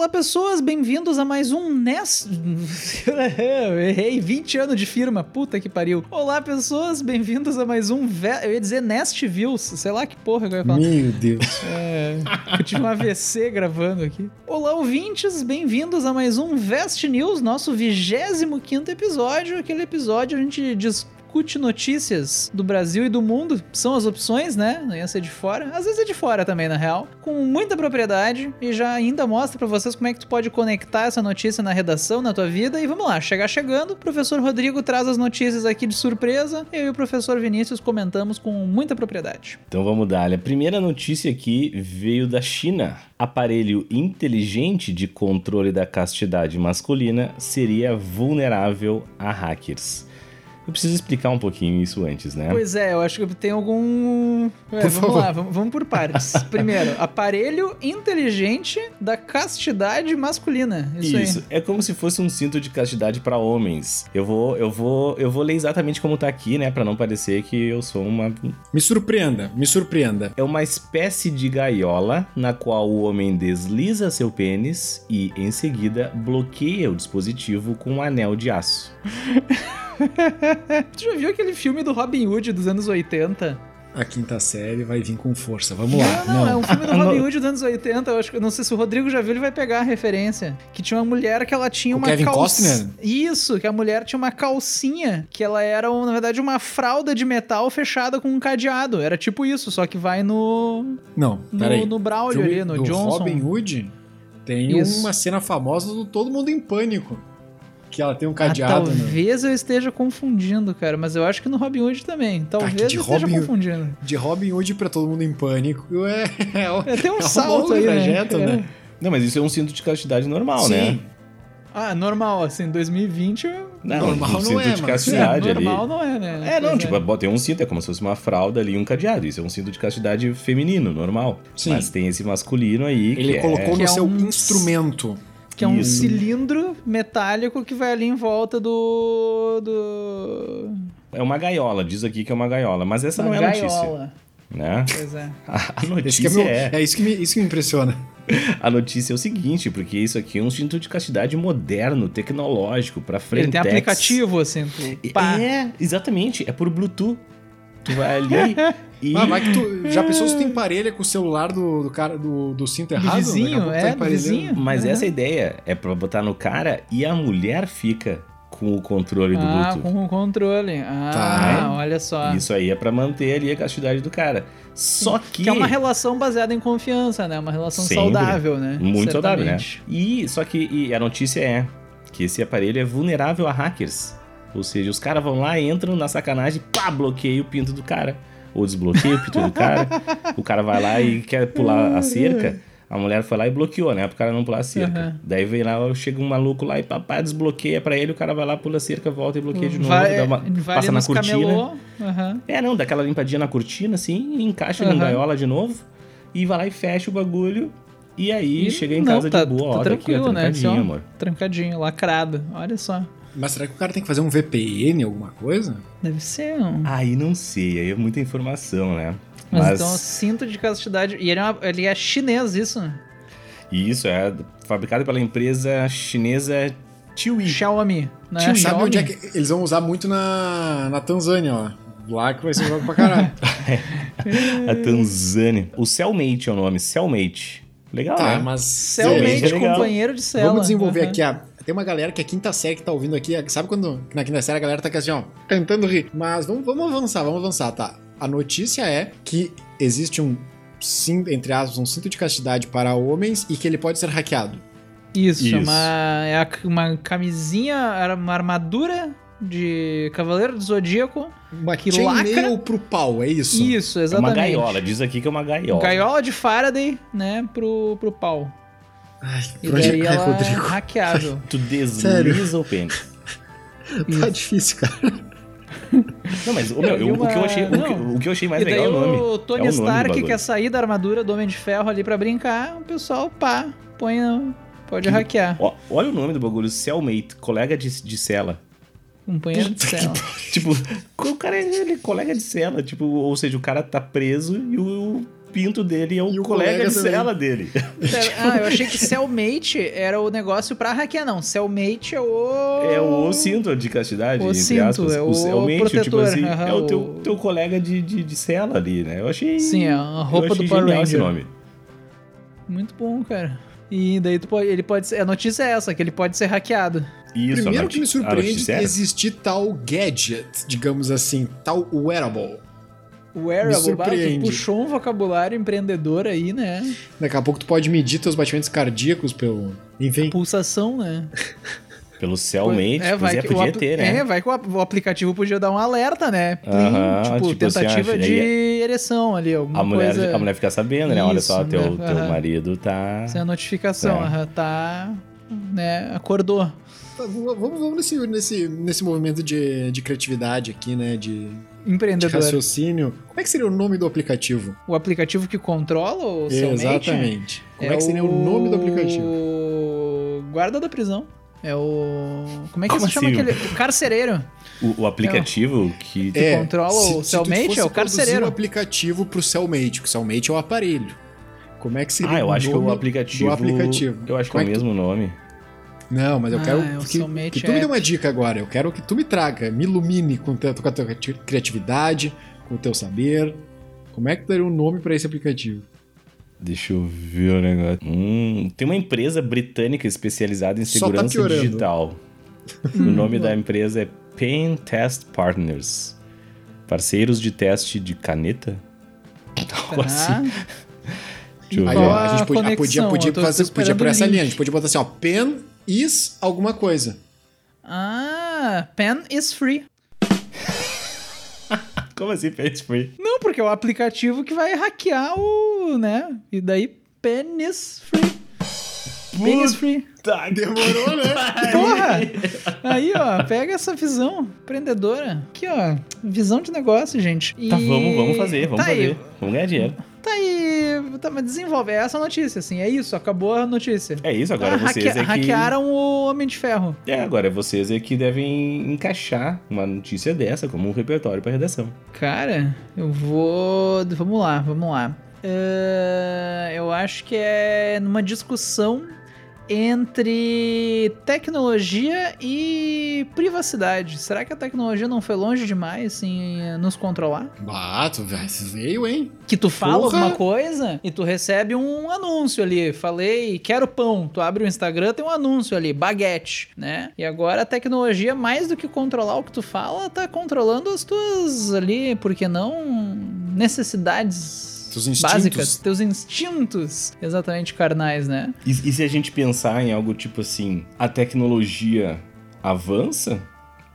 Olá pessoas, bem-vindos a mais um Nest. eu errei, 20 anos de firma, puta que pariu. Olá pessoas, bem-vindos a mais um. Ve... Eu ia dizer Nest Views, sei lá que porra que eu ia falar. Meu Deus. É, eu tive um AVC gravando aqui. Olá ouvintes, bem-vindos a mais um Vest News, nosso 25 episódio. Aquele episódio a gente diz discute notícias do Brasil e do mundo. São as opções, né? Não ia ser de fora. Às vezes é de fora também, na real. Com muita propriedade e já ainda mostra para vocês como é que tu pode conectar essa notícia na redação, na tua vida. E vamos lá, chegar chegando. O professor Rodrigo traz as notícias aqui de surpresa. Eu e o professor Vinícius comentamos com muita propriedade. Então vamos dar. A primeira notícia aqui veio da China. Aparelho inteligente de controle da castidade masculina seria vulnerável a hackers. Eu preciso explicar um pouquinho isso antes, né? Pois é, eu acho que tem algum. É, vamos favor. lá, vamos, vamos por partes. Primeiro, aparelho inteligente da castidade masculina. Isso, isso. Aí. é como se fosse um cinto de castidade para homens. Eu vou, eu vou, eu vou ler exatamente como tá aqui, né, para não parecer que eu sou uma. Me surpreenda, me surpreenda. É uma espécie de gaiola na qual o homem desliza seu pênis e, em seguida, bloqueia o dispositivo com um anel de aço. tu já viu aquele filme do Robin Hood dos anos 80? A quinta série vai vir com força. Vamos lá. Não, não, é um filme do Robin Hood dos anos 80. Eu acho não sei se o Rodrigo já viu, ele vai pegar a referência. Que tinha uma mulher que ela tinha o uma Kevin Costner? Isso, que a mulher tinha uma calcinha que ela era, na verdade, uma fralda de metal fechada com um cadeado. Era tipo isso, só que vai no. Não, no, no Braulio ali, no Johnson. Robin Hood tem isso. uma cena famosa do Todo Mundo em Pânico que ela tem um cadeado. Ah, talvez né? eu esteja confundindo, cara, mas eu acho que no Robin Hood também. Tá, talvez tá, eu esteja Robin, confundindo. De Robin Hood pra todo mundo em pânico. É, é, é tem um é salto aí, trajeto, né? né? Não, mas isso é um cinto de castidade normal, Sim. né? Ah, normal, assim, 2020. Não, normal um cinto é, de castidade é, ali. Normal não é, né? É, não, tipo, é. tem um cinto, é como se fosse uma fralda ali e um cadeado. Isso é um cinto de castidade feminino, normal. Sim. Mas tem esse masculino aí. Ele colocou é... no é seu um... instrumento que é um Isso. cilindro metálico que vai ali em volta do, do. É uma gaiola, diz aqui que é uma gaiola, mas essa uma não é a notícia. Né? Pois é. A, notícia é, meu, é... é. isso que me, isso que me impressiona. A notícia é o seguinte, porque isso aqui é um instituto de castidade moderno, tecnológico, pra frente. Ele tem aplicativo, assim. Pá. É, exatamente. É por Bluetooth. Tu vai ali e... Ah, vai que tu, já pensou se tem parelha com o celular do, do cara do, do cinto errado? Do vizinho, é, do vizinho. Mas uhum. essa ideia é pra botar no cara e a mulher fica com o controle do ah, Bluetooth. com o controle. Ah, tá. olha só. Isso aí é para manter ali a castidade do cara. Só que... que é uma relação baseada em confiança, né? Uma relação Sempre. saudável, né? Muito saudável, né? E só que e a notícia é que esse aparelho é vulnerável a hackers. Ou seja, os caras vão lá, entram na sacanagem, pá, bloqueia o pinto do cara. Ou desbloqueia o pinto do cara. O cara vai lá e quer pular a cerca. A mulher foi lá e bloqueou, né? Pro cara não pular a cerca. Uhum. Daí vem lá, chega um maluco lá e papai desbloqueia pra ele, o cara vai lá, pula a cerca, volta e bloqueia de novo. Vai, uma, vai passa na cortina. Uhum. É, não, dá aquela limpadinha na cortina, assim, encaixa uhum. na gaiola de novo e vai lá e fecha o bagulho. E aí e chega em não, casa tá, de boa, tá ó, tranquilo, tá aqui, ó, né? amor. Trancadinho, lacrado. Olha só. Mas será que o cara tem que fazer um VPN, alguma coisa? Deve ser um. Aí não sei, aí é muita informação, né? Mas, Mas... então, cinto de castidade. E ele é, uma... ele é chinês, isso? Isso, é fabricado pela empresa chinesa Tiwi. Xiaomi. Né? Sabe Xiaomi? onde é que eles vão usar muito na, na Tanzânia, ó. Lá que vai ser jogo pra caralho. a Tanzânia. O Cellmate é o nome, Cellmate. Legal, tá, né? mas... Cellmate, é companheiro de cela. Vamos desenvolver uhum. aqui a... Tem uma galera que é quinta série que tá ouvindo aqui. Sabe quando na quinta série a galera tá aqui assim, ó, tentando rir. Mas vamos, vamos avançar, vamos avançar, tá? A notícia é que existe um entre aspas, um cinto de castidade para homens e que ele pode ser hackeado. Isso, Isso. Uma, é uma camisinha, uma armadura de Cavaleiro do Zodíaco. Uma que lacra pro pau, é isso? Isso, exatamente. É uma gaiola, diz aqui que é uma gaiola. Gaiola de Faraday, né, pro, pro pau. Ai, e daí ela Rodrigo. é hackeável. tu desliza o pênis. tá difícil, cara. Não, mas ô, meu, eu- o, que eu uma- achei, o, que, o que eu achei mais e legal é o nome. o Tony É o Stark quer sair da armadura do Homem de Ferro ali pra brincar, o pessoal, pá, põe no... Pode hackear. Ó, olha o nome do bagulho, Cellmate, colega de, de cela. Companheiro de cela. Tipo, o cara é ele é colega de cela, tipo, ou seja, o cara tá preso e o pinto dele é o, E o colega, colega de também. cela dele. Pera, ah, eu achei que Cellmate era o negócio pra hackear, não. Cellmate é o... É o cinto de castidade, O entre cinto, aspas. é o Cellmate, tipo protetor, assim, aham, é o teu, o- teu colega de, de, de cela ali, né? Eu achei. Sim, é a roupa do Power genial esse Ranger. nome. Muito bom, cara. E daí tu pode, ele pode ser... A notícia é essa, que ele pode ser hackeado. Isso, a Primeiro que me surpreende era- existir tal gadget, digamos assim, tal wearable. Wearable, bah, tu surpreende. puxou um vocabulário empreendedor aí, né? Daqui a pouco tu pode medir teus batimentos cardíacos pelo. Enfim. Pulsação, né? Pelo Cellmate, é, pois é, que podia o apl- ter, né? É, vai que o, ap- o aplicativo podia dar um alerta, né? Plim, Aham, tipo, tipo assim, tentativa ah, de aí ereção ali, alguma A mulher, coisa. a mulher fica sabendo, né? Olha só, Isso, teu, né? teu Aham. marido tá. Sem a notificação, É. aham, tá... Né, acordou. Tá, Vamos, vamos nesse, nesse, nesse movimento de, de criatividade aqui, né? De, de Empreendedor. raciocínio. Como é que seria o nome do aplicativo? O aplicativo que controla o Cellmate Exatamente. Como é, que seria o nome do aplicativo? O guarda da prisão. É o... Como é que Como se chama assim? aquele... O carcereiro. O, o aplicativo que. Que controla o se- tu Cellmate é o carcereiro. um aplicativo pro Cellmate, que o Cellmate é o aparelho. Como é que seria Ah, eu o acho que nome o aplicativo. do aplicativo? Eu acho que é o é mesmo nome. Não, mas eu Ah, quero é o que, que tu me dê App. uma dica agora. Eu quero que tu me traga, me ilumine com, teu- com a tua cri- criatividade, com o teu saber. Como é que daria um nome pra esse aplicativo? Deixa eu ver o negócio. Hum, tem uma empresa britânica especializada em tá segurança piorando. digital. o nome da empresa é Pen Test Partners. Parceiros de teste de caneta? Algo assim. Tá. Deixa eu Aí, ver. ó, a gente a podia, podia, podia, Eu fazer, podia por essa linha. A gente podia botar assim, ó, pen is alguma coisa. Ah, pen is free. Como assim, Pet Free? Não, porque é o aplicativo que vai hackear o, né? E daí pen is free. Pen is free. Tá, Demorou, né? Porra! Aí, ó, pega essa visão empreendedora. Aqui, ó, visão de negócio, gente. E... Tá, vamos, vamos fazer, vamos tá fazer. Aí, Vamos ganhar dinheiro. tá aí, tá, mas desenvolve. É essa a notícia, assim, é isso, acabou a notícia. É isso, agora Ah, vocês hacke- é que... Hackearam o Homem de Ferro. É, agora vocês é que devem encaixar uma notícia dessa como um repertório pra redação. Cara, eu vou. Vamos lá, vamos lá. Eh, eu acho que é numa discussão entre tecnologia e privacidade. Será que a tecnologia não foi longe demais em nos controlar? Bato, velho. Veio, hein? Que tu fala Porra! alguma coisa e tu recebe um anúncio ali. Falei, quero pão. Tu abre o Instagram, tem um anúncio ali, baguete, né? E agora a tecnologia, mais do que controlar o que tu fala, tá controlando as tuas ali, por que não necessidades Teus instintos. básicas, teus instintos, exatamente carnais, né? E, e se a gente pensar em algo tipo assim, a tecnologia avança,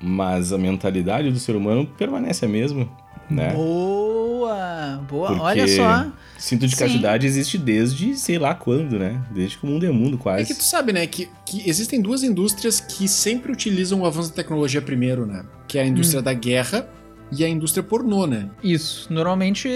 mas a mentalidade do ser humano permanece a mesma, né? Boa, boa. Porque Olha só. Cinto de castidade existe desde sei lá quando, né? Desde que o mundo é mundo, É quase. que tu sabe, né, que, que existem duas indústrias que sempre utilizam o avanço da tecnologia primeiro, né? Que é a indústria da guerra e a indústria pornô, né? Isso, normalmente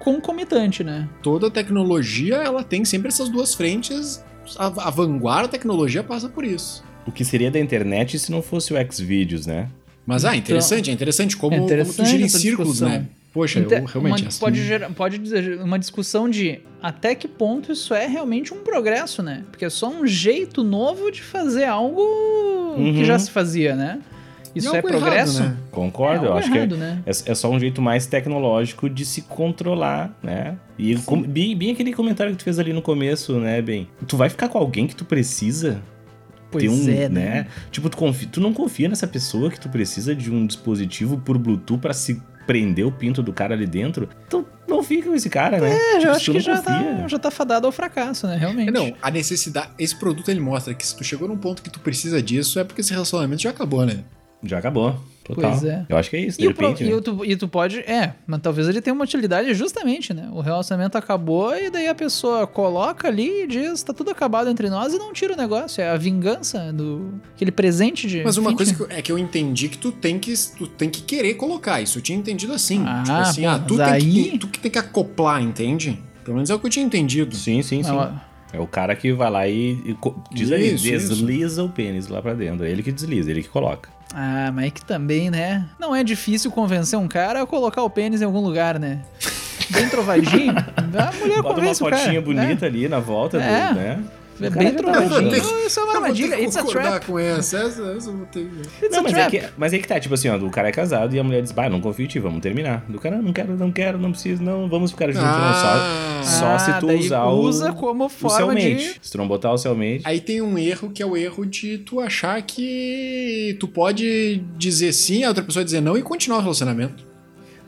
concomitante, né? Toda tecnologia, ela tem sempre essas duas frentes. A, a vanguarda da tecnologia passa por isso. O que seria da internet se não fosse o Xvideos, né? Mas, ah, Então, interessante, é interessante como, é interessante como tu gira em círculos, discussão. né? Poxa, Inte- eu realmente... uma- assim, pode, gerar, pode dizer uma discussão de até que ponto isso é realmente um progresso, né? Porque é só um jeito novo de fazer algo que Uhum. já se fazia, né? E Isso é algo errado, progresso? né? Concordo, é eu acho que é, errado, né? é, é só um jeito mais tecnológico de se controlar, né? E com- bem, bem aquele comentário que tu fez ali no começo, né, bem? Tu vai ficar com alguém que tu precisa Pois ter um, é, né? Tipo, tu, confia, tu não confia nessa pessoa que tu precisa de um dispositivo por Bluetooth pra se prender o pinto do cara ali dentro. Então não fica com esse cara, né? É, Tipo, se acho tu que já tá, já tá fadado ao fracasso, né? Realmente. É, Não, a necessidade. Esse produto ele mostra que se tu chegou num ponto que tu precisa disso, é porque esse relacionamento já acabou, né? Já acabou. Total. Pois é. Eu acho que é isso, de E, pro- repente. e, né? o tu, e tu pode. É, mas talvez ele tenha uma utilidade justamente, né? O relacionamento acabou e daí a pessoa coloca ali e diz: tá tudo acabado entre nós e não tira o negócio. É a vingança do. aquele presente de. Mas uma fim coisa que eu- é que eu entendi que tu tem que, tu tem que querer colocar. Isso eu tinha entendido assim. Ah, tipo assim, pô, ah, tu, tem que, aí- tu, tu que tem que acoplar, entende? Pelo menos é o que eu tinha entendido. Sim, sim, sim. Ó, É o cara que vai lá e, e diz aí, Isso, isso. desliza o pênis lá pra dentro. É ele que desliza, ele que coloca. Ah, mas é que também, né? Não é difícil convencer um cara a colocar o pênis em algum lugar, né? Bem trovadinho. a mulher Bota uma convence o cara. fotinha É. bonita ali na volta, do, É. né? É, O bem tá achando. Não, Isso é uma Eu vou ter armadilha. It's a trap. com essa. Essa, essa eu vou ter que... Não, mas é, que, mas é que tá, tipo assim, ó, o cara é casado e a mulher diz, bah, não confio em ti, vamos terminar. Do cara, não quero, não quero, não preciso, não, vamos ficar juntos, Ah. não, só, só se tu usar usa o, como o forma de... cellmate. Se tu não botar o cellmate, Aí tem um erro que é o erro de tu achar que tu pode dizer sim, a outra pessoa dizer não e continuar o relacionamento.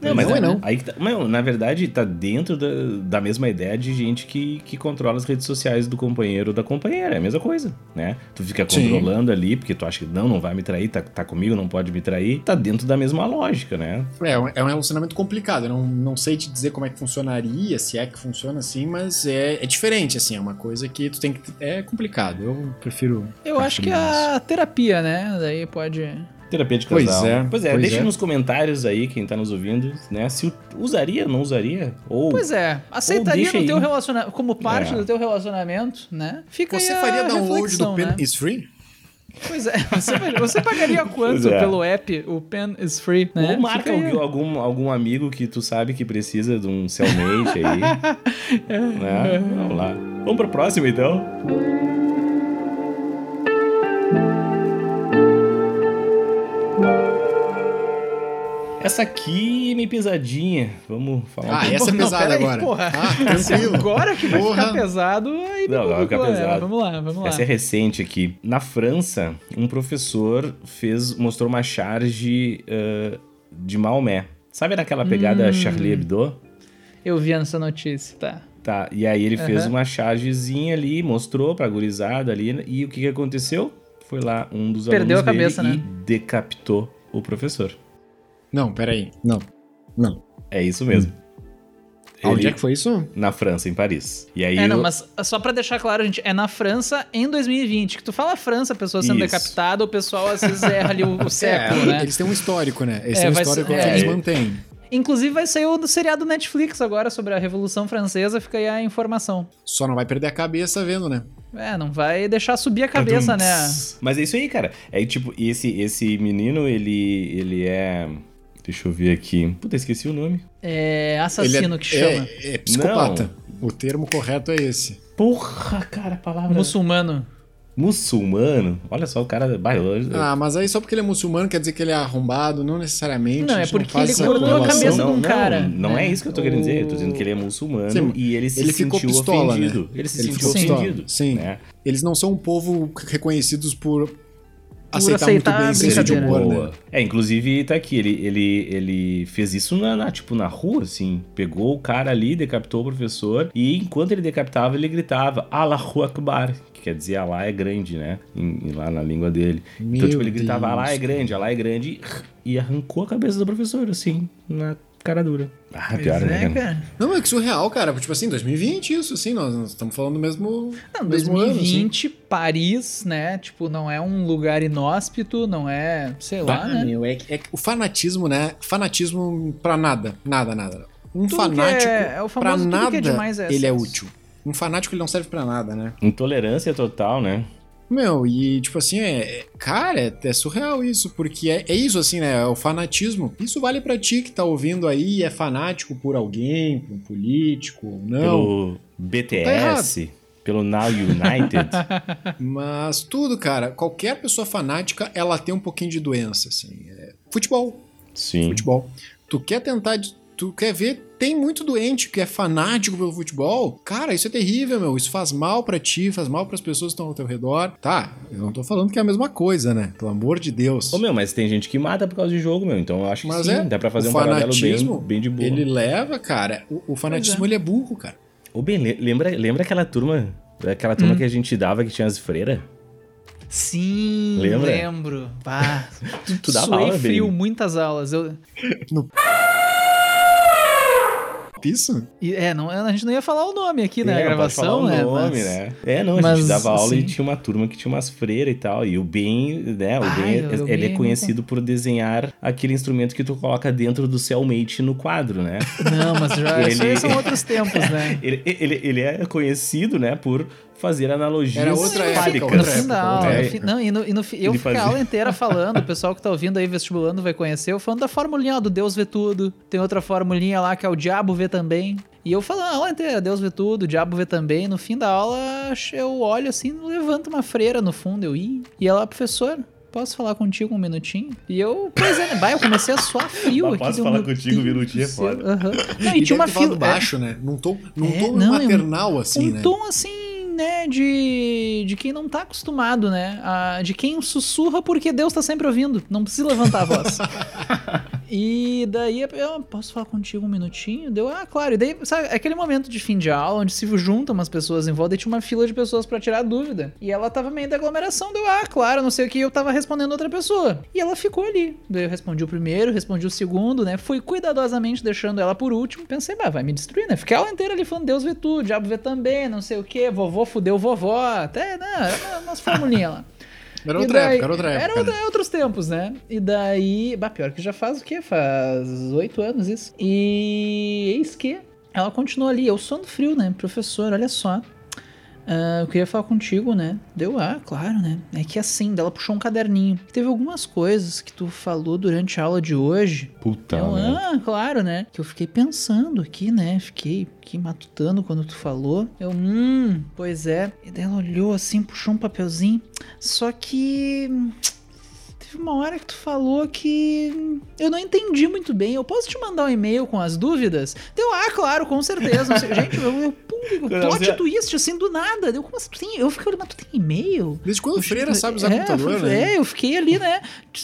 Não, mas não é é, não. Aí que tá, meu, na verdade, tá dentro da, da mesma ideia de gente que, que controla as redes sociais do companheiro ou da companheira. É a mesma coisa, né? Tu fica Sim. controlando ali, porque tu acha que não, não vai me trair, tá, tá comigo, não pode me trair. Tá dentro da mesma lógica, né? É, um- é um relacionamento complicado. Eu não, não sei te dizer como é que funcionaria, se é que funciona assim, mas é, é diferente, assim. É uma coisa que tu tem que. É complicado. Eu prefiro. Eu acho que é a terapia, né? Daí pode... Terapia de Pois casal. é, Pois é, pois deixa é. nos comentários aí, quem tá nos ouvindo, né? Se usaria, não usaria? Ou. Pois é, aceitaria no teu relacionamento, como parte É. do teu relacionamento, né? Fica Você aí a faria download reflexão, do Pen né? is Free? Pois é, você, você pagaria quanto Pois é. pelo app, o Pen is Free, né? Ou marca algum, algum, algum amigo que tu sabe que precisa de um cellmate aí. né? Vamos lá. Vamos pro próximo, então? Essa aqui é meio pesadinha. Vamos falar um Ah, pouco. essa é Não, pesada peraí, agora. porra. Ah, tranquilo. Agora que vai Porra. ficar pesado, aí Não, agora complicou, fica né? pesado. Vamos lá, vamos lá. Essa é recente aqui. Na França, um professor fez, mostrou uma charge ah, de Maomé. Sabe naquela pegada Hum. Charlie Hebdo? Eu vi essa notícia, tá. Tá, e aí ele fez uma chargezinha ali, mostrou pra gurizada ali, e o que que aconteceu? Foi lá um dos Perdeu alunos a cabeça, dele né? e decapitou o professor. Não, peraí. Não. Não. É isso mesmo. Onde Ele- é que foi isso? Na França, em Paris. E aí É, não, eu- mas só pra deixar claro, gente, é na França em 2020. Que tu fala França, a pessoa sendo Isso. decapitada, o pessoal às vezes erra ali o, o século, é, né? Eles têm um histórico, né? Esse É, é, o vai histórico ser- que é. eles mantêm. Inclusive vai sair o do seriado Netflix agora sobre a Revolução Francesa, fica aí a informação. Só não vai perder a cabeça vendo, né? É, não vai deixar subir a cabeça, né? Mas é isso aí, cara. É tipo, esse, esse menino, ele, ele é... Deixa eu ver aqui. Puta, esqueci o nome. É assassino Ele é, que chama. É, é psicopata. O termo correto é esse. Porra, cara, a palavra... Muçulmano. Muçulmano. Olha só, o cara... Vai, eu- Ah, mas aí só porque ele é muçulmano quer dizer que ele é arrombado? Não necessariamente. Não, é porque faz ele cortou a cabeça não, de um não, cara, Não né? é isso que eu tô querendo dizer. Eu tô dizendo que ele é muçulmano Sim, e ele se ele ficou sentiu pistola, né? ofendido. Ele se Ele sentiu ofendido. sim. Né? Eles não são um povo reconhecidos por aceitar, aceitar muito bem senso de humor, Boa. né? É, inclusive tá aqui, ele, ele, ele fez isso na, na, tipo, na rua, assim. Pegou o cara ali, decapitou o professor, e enquanto ele decapitava, ele gritava Allahu Akbar, que quer dizer Allah é grande, né? Em- em- lá na língua dele. então, Meu tipo, ele gritava Allah é grande, Allah é grande, e arrancou a cabeça do professor, assim, na cara dura. Ah, pior, Pois né? é, cara? cara. Não, é que surreal, cara. Tipo assim, 2020 isso, assim, nós, nós estamos falando do mesmo, Não, mesmo ano, assim. 2020, Paris, né? Tipo, não é um lugar inóspito, não é, sei lá, Ah, né? meu, é, é o fanatismo, né? Fanatismo pra nada, nada, nada. Um Tudo fanático é- é o pra famoso tudo que nada, é demais é ele é útil. Um fanático ele não serve pra nada, né? Intolerância total, né? Meu, e tipo assim, é, é- cara, é, é surreal isso, porque é, é isso assim, né? É o fanatismo. Isso vale pra ti que tá ouvindo aí, e é fanático por alguém, por um político, ou não. Pelo Tá BTS, pelo Now United. Mas tudo, cara, qualquer pessoa fanática, ela tem um pouquinho de doença, assim. É, futebol, Sim. futebol. Tu quer tentar, de- tu quer ver, tem muito doente que é fanático pelo futebol. Cara, isso é terrível, meu. Isso faz mal pra ti, faz mal pras pessoas que estão ao teu redor. Tá, eu não tô falando que é a mesma coisa, né? Pelo amor de Deus. Ô, meu, mas tem gente que mata por causa de jogo, meu. Então eu acho que Mas sim, é, dá pra fazer um paralelo bem, fanatismo, bem de boa. Ele leva, cara, o, o fanatismo ele é burro, cara. Ô, bem, le- lembra, lembra aquela turma, aquela turma Hum. que a gente dava que tinha as freiras? Sim, Lembra? lembro. Bah, Tu, tu dava aula, frio, bem. muitas aulas. Eu, Isso? e- é, não, a gente não ia falar o nome aqui na É, pode gravação, falar o né? nome, mas- né? É, não, a mas, gente dava aula e tinha uma turma que tinha umas freiras e tal. E o Ben, né? O Ai, Ben, eu- eu ele é bem- conhecido por desenhar aquele instrumento que tu coloca dentro do Cellmate no quadro, né? Não, mas já Ele- são outros tempos, né? Ele, ele, ele é conhecido, né, por fazer analogias Era outra época, outra. É. no fim- não, e no, e no fim- eu fiquei a aula inteira falando, o pessoal que tá ouvindo aí vestibulando vai conhecer, eu falando da formulinha ó, do Deus vê tudo. Tem outra formulinha lá que é o diabo vê também. E eu falando a aula inteira, Deus vê tudo, o diabo vê também. No fim da aula, eu olho assim, levanta uma freira no fundo, eu ia. E ela, professor, posso falar contigo um minutinho? E eu, pois é, né? Vai, eu comecei a suar frio Mas aqui. posso falar meu contigo um minutinho, é foda. Aham. Não, e E tinha uma fila. é, baixo, né? Num tom, num É, tom não, é um- maternal, assim, um né? tom assim, né, de, de quem não tá acostumado, né? A- de quem sussurra porque Deus tá sempre ouvindo, não precisa levantar a voz. e daí eu posso falar contigo um minutinho? Deu, ah, claro. E daí, sabe, aquele momento de fim de aula onde se juntam umas pessoas em volta e tinha uma fila de pessoas pra tirar dúvida. E ela tava meio da aglomeração, deu, ah, claro, não sei o que, eu tava respondendo outra pessoa. E ela ficou ali. Daí eu respondi o primeiro, respondi o segundo, né? Fui cuidadosamente deixando ela por último. Pensei, bah, vai me destruir, né? Fiquei a aula inteira ali falando, Deus vê tudo, diabo vê também, não sei o que, vovô fudeu vovó, até, né? Umas formulinhas lá. Era outra daí- época, era outra época. Era outra- outros tempos, né? E daí. Bah, pior que já faz o quê? Faz oito anos isso. E eis que ela continua ali. Eu sono frio, né? Professor, olha só. Ah, eu queria falar contigo, né? Deu, ah, claro, né? É que assim, daí ela puxou um caderninho. Teve algumas coisas que tu falou durante a aula de hoje. Puta, eu, merda. ah, claro, né? Que eu fiquei pensando aqui, né? Fiquei aqui matutando quando tu falou. Eu, hum, pois é. E daí ela olhou assim, puxou um papelzinho. Só que. Teve uma hora que tu falou que eu não entendi muito bem. Eu posso te mandar um e-mail com as dúvidas? Deu, ah, claro, com certeza. Sei. Gente, eu, eu pum, plot Você- twist, assim, do nada. Deu, como assim? Tu tem? Eu fiquei olhando, mas tu tem e-mail? Desde quando o Freira sabe usar é, computador, né? É, eu fiquei ali, né?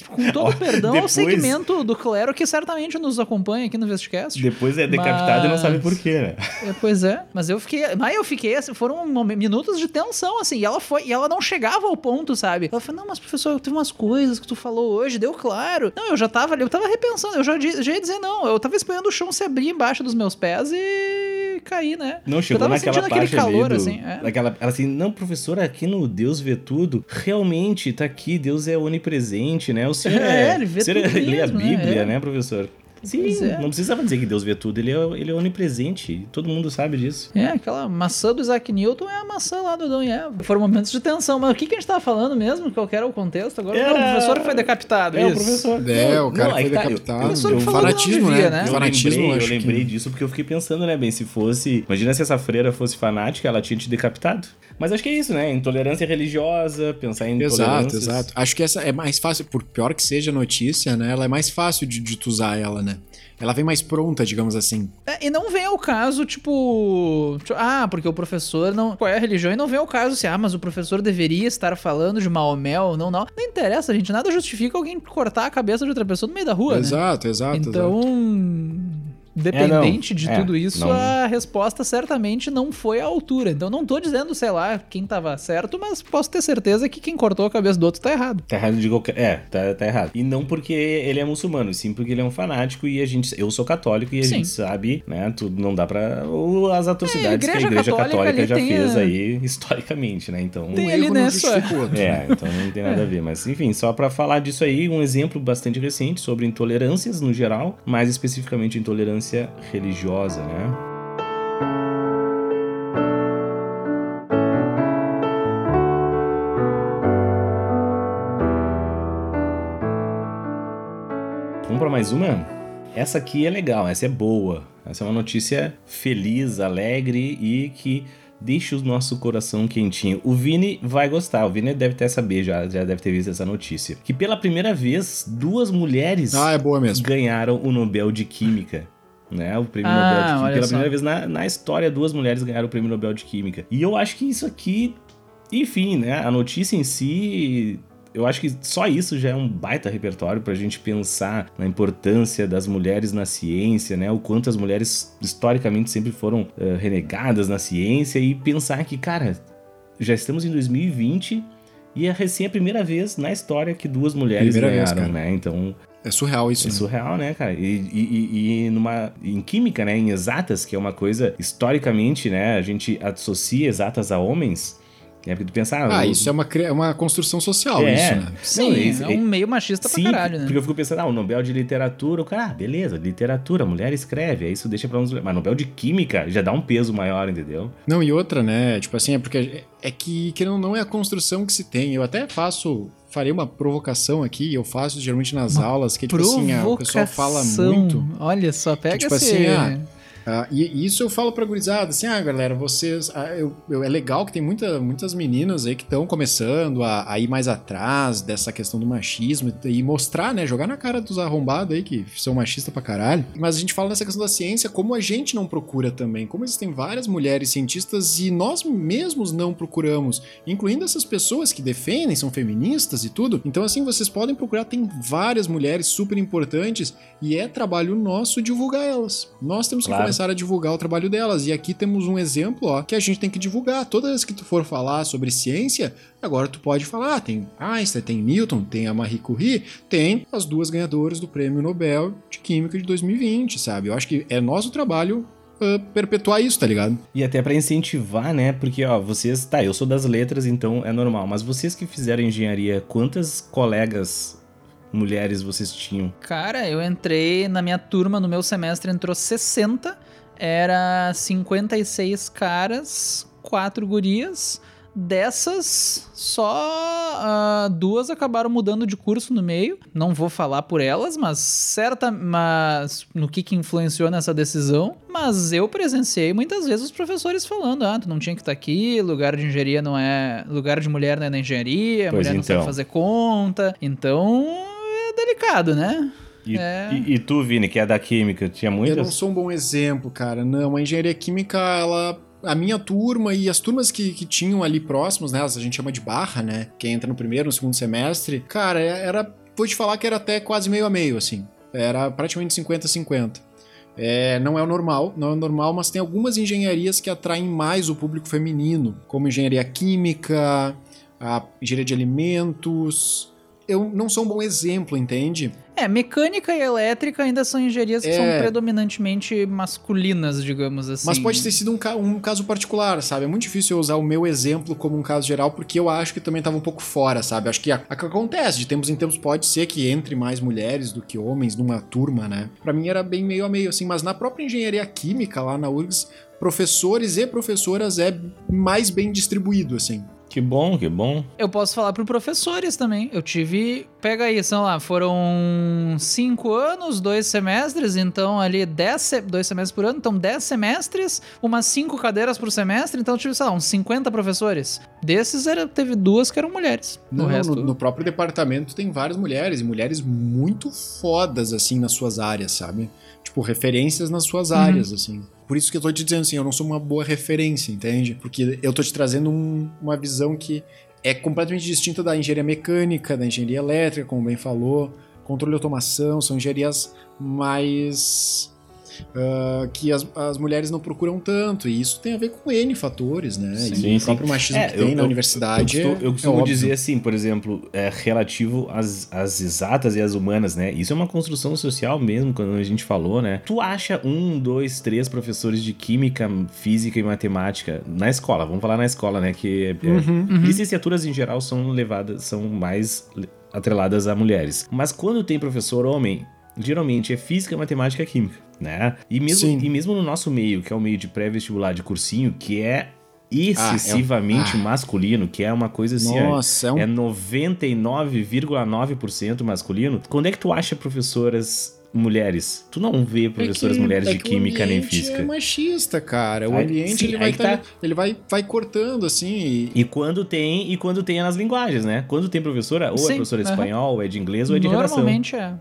Com todo o perdão ao depois- segmento do clero que certamente nos acompanha aqui no Vestcast. Depois é decapitado e não sabe Mas- por quê, né? É, pois é, mas eu fiquei. Mas eu fiquei, assim, foram minutos de tensão, assim, e ela foi, e ela não chegava ao ponto, sabe? Ela falou, não, mas professor, teve umas coisas que tu falou hoje, deu claro. Não, eu já tava ali, eu tava repensando, eu já, já ia dizer não, eu tava esperando o chão se abrir embaixo dos meus pés e cair, né? Não, chegou tava naquela sentindo aquele calor, do, assim, é. naquela, ela assim, não, professora, aqui no Deus vê tudo, realmente tá aqui, Deus é onipresente, né? O senhor É, é, ele vê senhor tudo lê a mesmo, né? Bíblia, É. né, professor? Sim, é. não precisava dizer que Deus vê tudo, ele é, ele é onipresente, todo mundo sabe disso. É, aquela maçã do Isaac Newton é a maçã lá do Adão e Eva. Foram momentos de tensão, mas o que, que a gente tava falando mesmo? Qual que era o contexto agora? Era- Não, o professor que foi decapitado, É, o isso. professor. É, o cara Não, que aí foi tá, eu- decapitado. o não fanatismo, devia, né? né? O Eu fanatismo, lembrei, eu acho que- lembrei disso porque eu fiquei pensando, né, bem, se fosse. Imagina se essa freira fosse fanática, ela tinha te decapitado. Mas acho que é isso, né? Intolerância religiosa, pensar em Exato, exato. Acho que essa é mais fácil, por pior que seja a notícia, né? Ela é mais fácil de, de tu usar ela, né? Ela vem mais pronta, digamos assim. É, e não vem ao caso, tipo, tipo, Ah, porque o professor não. Qual é a religião? E não vem ao caso se, ah, mas o professor deveria estar falando de Maomé ou não, não. Não interessa, gente. Nada justifica alguém cortar a cabeça de outra pessoa no meio da rua, né? exato, exato, exato. Dependente de É, tudo isso, não. a resposta certamente não foi à altura. Então não tô dizendo, sei lá, quem tava certo, mas posso ter certeza que quem cortou a cabeça do outro tá errado. Tá errado de qualquer. É, tá, tá errado. E não porque ele é muçulmano, sim porque ele é um fanático e a gente. Eu sou católico e a Sim. gente sabe, né? Tudo não dá pra. ou As atrocidades É, a que a Igreja Católica católica, já fez a- aí historicamente, né? Então. Tem um ali, né, outro. É, então não tem nada a ver. Mas enfim, só pra falar disso aí, um exemplo bastante recente sobre intolerâncias no geral, mais especificamente intolerância religiosa, né? Vamos pra mais uma? Essa aqui é legal, essa é boa. Essa é uma notícia feliz, alegre e que deixa o nosso coração quentinho. O Vini vai gostar, o Vini deve até saber, já, já deve ter visto essa notícia. Que pela primeira vez, duas mulheres Ah, é ganharam o Nobel de Química. Né, o prêmio Ah, Nobel de Química. olha Pela só. primeira vez na, na história, duas mulheres ganharam o prêmio Nobel de Química. E eu acho que isso aqui, enfim, né? A notícia em si, eu acho que só isso já é um baita repertório pra gente pensar na importância das mulheres na ciência, né? O quanto as mulheres historicamente sempre foram eh, renegadas na ciência e pensar que, cara, já estamos em 2020 E é recém a primeira vez na história que duas mulheres Primeira vez, ganharam, cara. né? Então, É surreal isso. é né? surreal, né, cara? E, e- e- e numa, em química, né, em exatas, que é uma coisa, historicamente, né, a gente associa exatas a homens, né, porque tu pensa... Ah, o- isso é uma, é uma construção social, É. isso, né? Sim, Não, é um meio machista Sim, pra caralho, né? porque eu fico pensando, ah, o Nobel de Literatura, o cara, ah, beleza, literatura, mulher escreve, aí isso deixa pra uns... Mas Nobel de Química já dá um peso maior, entendeu? Não, e outra, né? Tipo assim, é porque é- é que, querendo ou não, é a construção que se tem. Eu até faço, farei uma provocação aqui, eu faço geralmente nas aulas, que é tipo assim, ah, o pessoal fala Provocação. muito. Olha só, pega tipo esse... assim, ah, E, e isso eu falo pra gurizada, assim, ah, galera, vocês. ah, eu, eu- é legal que tem muita, muitas meninas aí que estão começando a, a ir mais atrás dessa questão do machismo e, e mostrar, né? Jogar na cara dos arrombados aí que são machistas pra caralho. Mas a gente fala nessa questão da ciência, como a gente não procura também. Como existem várias mulheres cientistas e nós mesmos não procuramos, incluindo essas pessoas que defendem, são feministas e tudo. Então, assim, vocês podem procurar, tem várias mulheres super importantes e é trabalho nosso divulgar elas. Nós temos que Claro. começar a divulgar o trabalho delas. E aqui temos um exemplo, ó, que a gente tem que divulgar. Toda vez que tu for falar sobre ciência, agora tu pode falar, ah, tem Einstein, tem Newton, tem a Marie Curie, tem as duas ganhadoras do Prêmio Nobel de Química de 2020, sabe? Eu acho que é nosso trabalho ah, perpetuar isso, tá ligado? E até pra incentivar, né? Porque, ó, vocês. Tá, eu sou das letras, então é normal. Mas vocês que fizeram engenharia, quantas colegas mulheres vocês tinham? Cara, eu entrei na minha turma, no meu semestre entrou 60, era 56 caras, 4 gurias. Dessas, só ah, duas acabaram mudando de curso no meio. Não vou falar por elas, mas certa, mas no que, que influenciou nessa decisão. Mas eu presenciei muitas vezes os professores falando: ah, tu não tinha que estar aqui, lugar de engenharia não é. Lugar de mulher não é na engenharia, Pois mulher não sabe então. fazer conta. Então é delicado, né? E, É. e- e tu, Vini, que é da química, tinha Eu não muitas? sou um bom exemplo, cara. Não, a engenharia química, ela. A minha turma e as turmas que, que tinham ali próximos, né? A gente chama de barra, né? Quem entra no primeiro, no segundo semestre. Cara, era. Vou te falar que era até quase meio a meio, assim. Era praticamente 50-50. É, não é o normal, não é o normal, mas tem algumas engenharias que atraem mais o público feminino, como engenharia química, a engenharia de alimentos. Eu não sou um bom exemplo, entende? É, mecânica e elétrica ainda são engenharias que É. são predominantemente masculinas, digamos assim. Mas pode ter sido um, ca- um caso particular, sabe? É muito difícil eu usar o meu exemplo como um caso geral, porque eu acho que também estava um pouco fora, sabe? Acho que a- a- acontece, de tempos em tempos pode ser que entre mais mulheres do que homens numa turma, né? Pra mim era bem meio a meio, assim, mas na própria engenharia química lá na URGS, professores e professoras é mais bem distribuído, assim. Que bom, que bom. Eu posso falar para professores também. Eu tive. Pega aí, são lá, foram cinco anos, dois semestres, então ali dez, dois semestres por ano, então dez semestres, umas cinco cadeiras por semestre, então eu tive, sei lá, uns 50 professores. Desses era, teve duas que eram mulheres. Não, resto. no, no próprio departamento tem várias mulheres, e mulheres muito fodas, assim, nas suas áreas, sabe? Tipo, referências nas suas Uhum. áreas, assim. Por isso que eu tô te dizendo assim, eu não sou uma boa referência, entende? Porque eu tô te trazendo um- uma visão que é completamente distinta da engenharia mecânica, da engenharia elétrica, como bem falou, controle e automação, são engenharias mais. Ah, que as, as mulheres não procuram tanto, e isso tem a ver com N fatores, né? Sim, e sim. o próprio machismo É, que tem eu- na eu- universidade. Eu, costumo- é- eu costumo dizer assim, por exemplo, é, relativo às, às exatas e às humanas, né? Isso é uma construção social mesmo, quando a gente falou, né? Tu acha um, dois, três professores de química, física e matemática na escola? Vamos falar na escola, né? Que é- é- Uhum. Uhum. licenciaturas em geral são levadas, são mais atreladas a mulheres. Mas quando tem professor homem, geralmente é física, matemática e química, né? E mesmo, Sim. e mesmo no nosso meio, que é o meio de pré-vestibular de cursinho, que é excessivamente ah. masculino, que é uma coisa assim, é- Nossa, é um é 99,9% masculino. Quando é que tu acha professoras mulheres? Tu não vê professoras É que- mulheres é de que o química nem ambiente física. É machista, cara. O Aí- ambiente sim, ele vai, tá- tá. ele vai, vai cortando assim. E... E quando tem, e quando tem é nas linguagens, né? Quando tem professora, ou é Sim, professora de espanhol, ou é de inglês, ou é de redação. Normalmente é.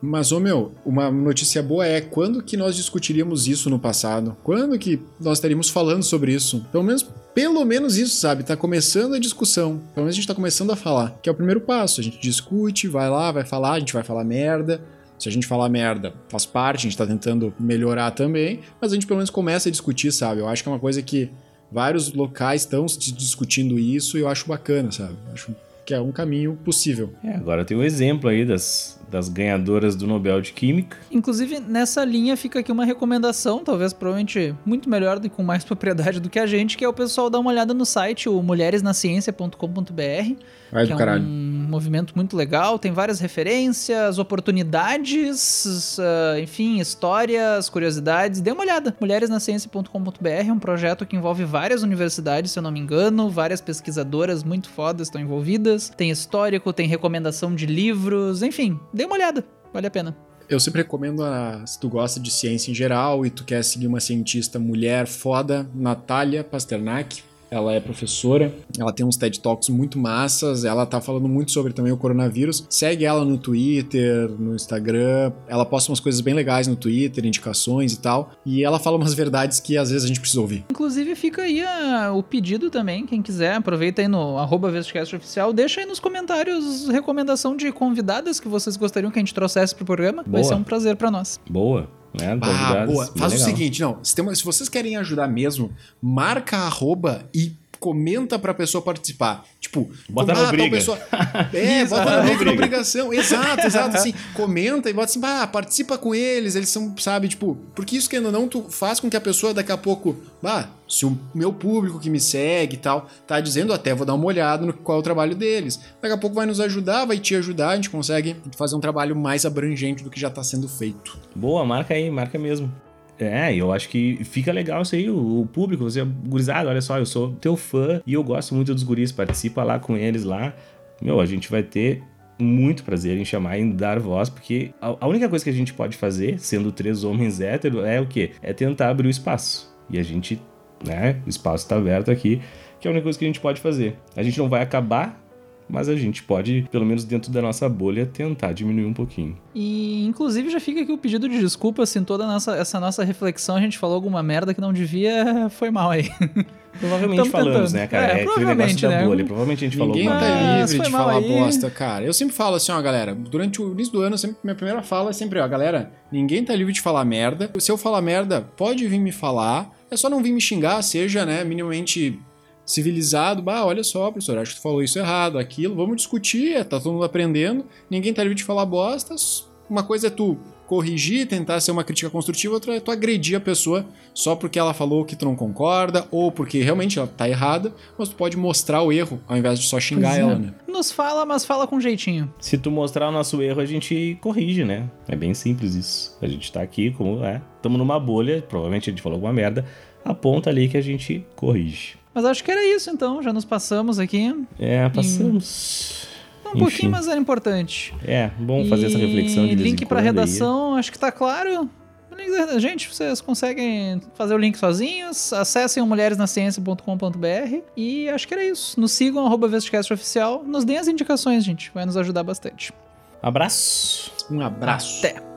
Mas, ô meu, uma notícia boa é quando que nós discutiríamos isso no passado? Quando que nós estaríamos falando sobre isso? Pelo menos, pelo menos isso, sabe? Tá começando a discussão. Pelo menos a gente tá começando a falar. Que é o primeiro passo. A gente discute, vai lá, vai falar, a gente vai falar merda. Se a gente falar merda, faz parte, a gente tá tentando melhorar também, mas a gente pelo menos começa a discutir, sabe? Eu acho que é uma coisa que vários locais estão discutindo isso e eu acho bacana, sabe? Acho que é um caminho possível. É, agora tem o exemplo aí das, das ganhadoras do Nobel de Química. Inclusive, nessa linha fica aqui uma recomendação, talvez provavelmente muito melhor e com mais propriedade do que a gente, que é o pessoal dar uma olhada no site, o mulheresnaciencia.com.br, Vai que do é caralho. um movimento muito legal, tem várias referências, oportunidades, ah, enfim, histórias, curiosidades. Dê uma olhada. Mulheresnaciencia.com.br é um projeto que envolve várias universidades, se eu não me engano, várias pesquisadoras muito fodas estão envolvidas. Tem histórico, tem recomendação de livros, enfim, dê uma olhada. Vale a pena. Eu sempre recomendo, a, se tu gosta de ciência em geral e tu quer seguir uma cientista mulher foda, Natália Pasternak. Ela é professora, ela tem uns TED Talks muito massas, ela tá falando muito sobre também o coronavírus. Segue ela no Twitter, no Instagram, ela posta umas coisas bem legais no Twitter, indicações e tal. E ela fala umas verdades que às vezes a gente precisa ouvir. Inclusive, fica aí a- o pedido também, quem quiser, aproveita aí no arroba Oficial, deixa aí nos comentários recomendação de convidadas que vocês gostariam que a gente trouxesse pro programa. Vai Boa. ser um prazer pra nós. Boa, né? Ah, boa. Faz o legal. seguinte, não. Se, tem se vocês querem ajudar mesmo, marca a arroba e comenta pra pessoa participar. Tipo, Bota na tal briga. pessoa- É, bota na briga, obrigação. Exato, exato. Assim, comenta e bota assim, bah, participa com eles, eles são, sabe, tipo, porque isso que ou não, tu faz com que a pessoa daqui a pouco, bah, se o meu público que me segue e tal, tá dizendo até, vou dar uma olhada no qual é o trabalho deles. Daqui a pouco vai nos ajudar, vai te ajudar, a gente consegue fazer um trabalho mais abrangente do que já tá sendo feito. Boa, marca aí, marca mesmo. É, eu acho que fica legal isso aí, o, o público, você, gurizada, olha só, eu sou teu fã e eu gosto muito dos guris, participa lá com eles lá. Meu, a gente vai ter muito prazer em chamar e dar voz, porque a, a única coisa que a gente pode fazer, sendo três homens héteros, é o quê? É tentar abrir o espaço. E a gente, né, o espaço tá aberto aqui, que é a única coisa que a gente pode fazer. A gente não vai acabar, mas a gente pode, pelo menos dentro da nossa bolha, tentar diminuir um pouquinho. E, inclusive, já fica aqui o pedido de desculpa se em toda a nossa, essa nossa reflexão a gente falou alguma merda que não devia, foi mal aí. Provavelmente Tamo falamos, tentando. né, cara? É, É, aquele negócio da né? bolha. Provavelmente a gente Ninguém falou tá alguma Mas livre de mal falar aí. bosta, cara. Eu sempre falo assim, ó, galera, durante o início do ano, sempre, minha primeira fala é sempre, ó, galera, ninguém tá livre de falar merda. Se eu falar merda, pode vir me falar. É só não vir me xingar, seja, né, minimamente civilizado. Bah, olha só, professor, acho que tu falou isso errado, aquilo. Vamos discutir, é, tá todo mundo aprendendo. Ninguém tá livre de falar bosta. Uma coisa é tu corrigir, tentar ser uma crítica construtiva, outra é tu agredir a pessoa só porque ela falou que tu não concorda ou porque realmente ela tá errada, mas tu pode mostrar o erro ao invés de só xingar Pois é. ela, né? Nos fala, mas fala com jeitinho. Se tu mostrar o nosso erro, a gente corrige, né? É bem simples isso. A gente tá aqui, como é, tamo numa bolha, provavelmente a gente falou alguma merda, aponta ali que a gente corrige. Mas acho que era isso então, já nos passamos aqui. É, passamos. Um Enfim. pouquinho, mas era importante. É, bom fazer essa reflexão de E link em pra quando aí. redação, acho que tá claro. Gente, vocês conseguem fazer o link sozinhos. Acessem o mulheresnaciencia.com.br e acho que era isso. Nos sigam, arroba Oficial. Nos deem as indicações, gente. Vai nos ajudar bastante. Abraço. Um abraço. Até!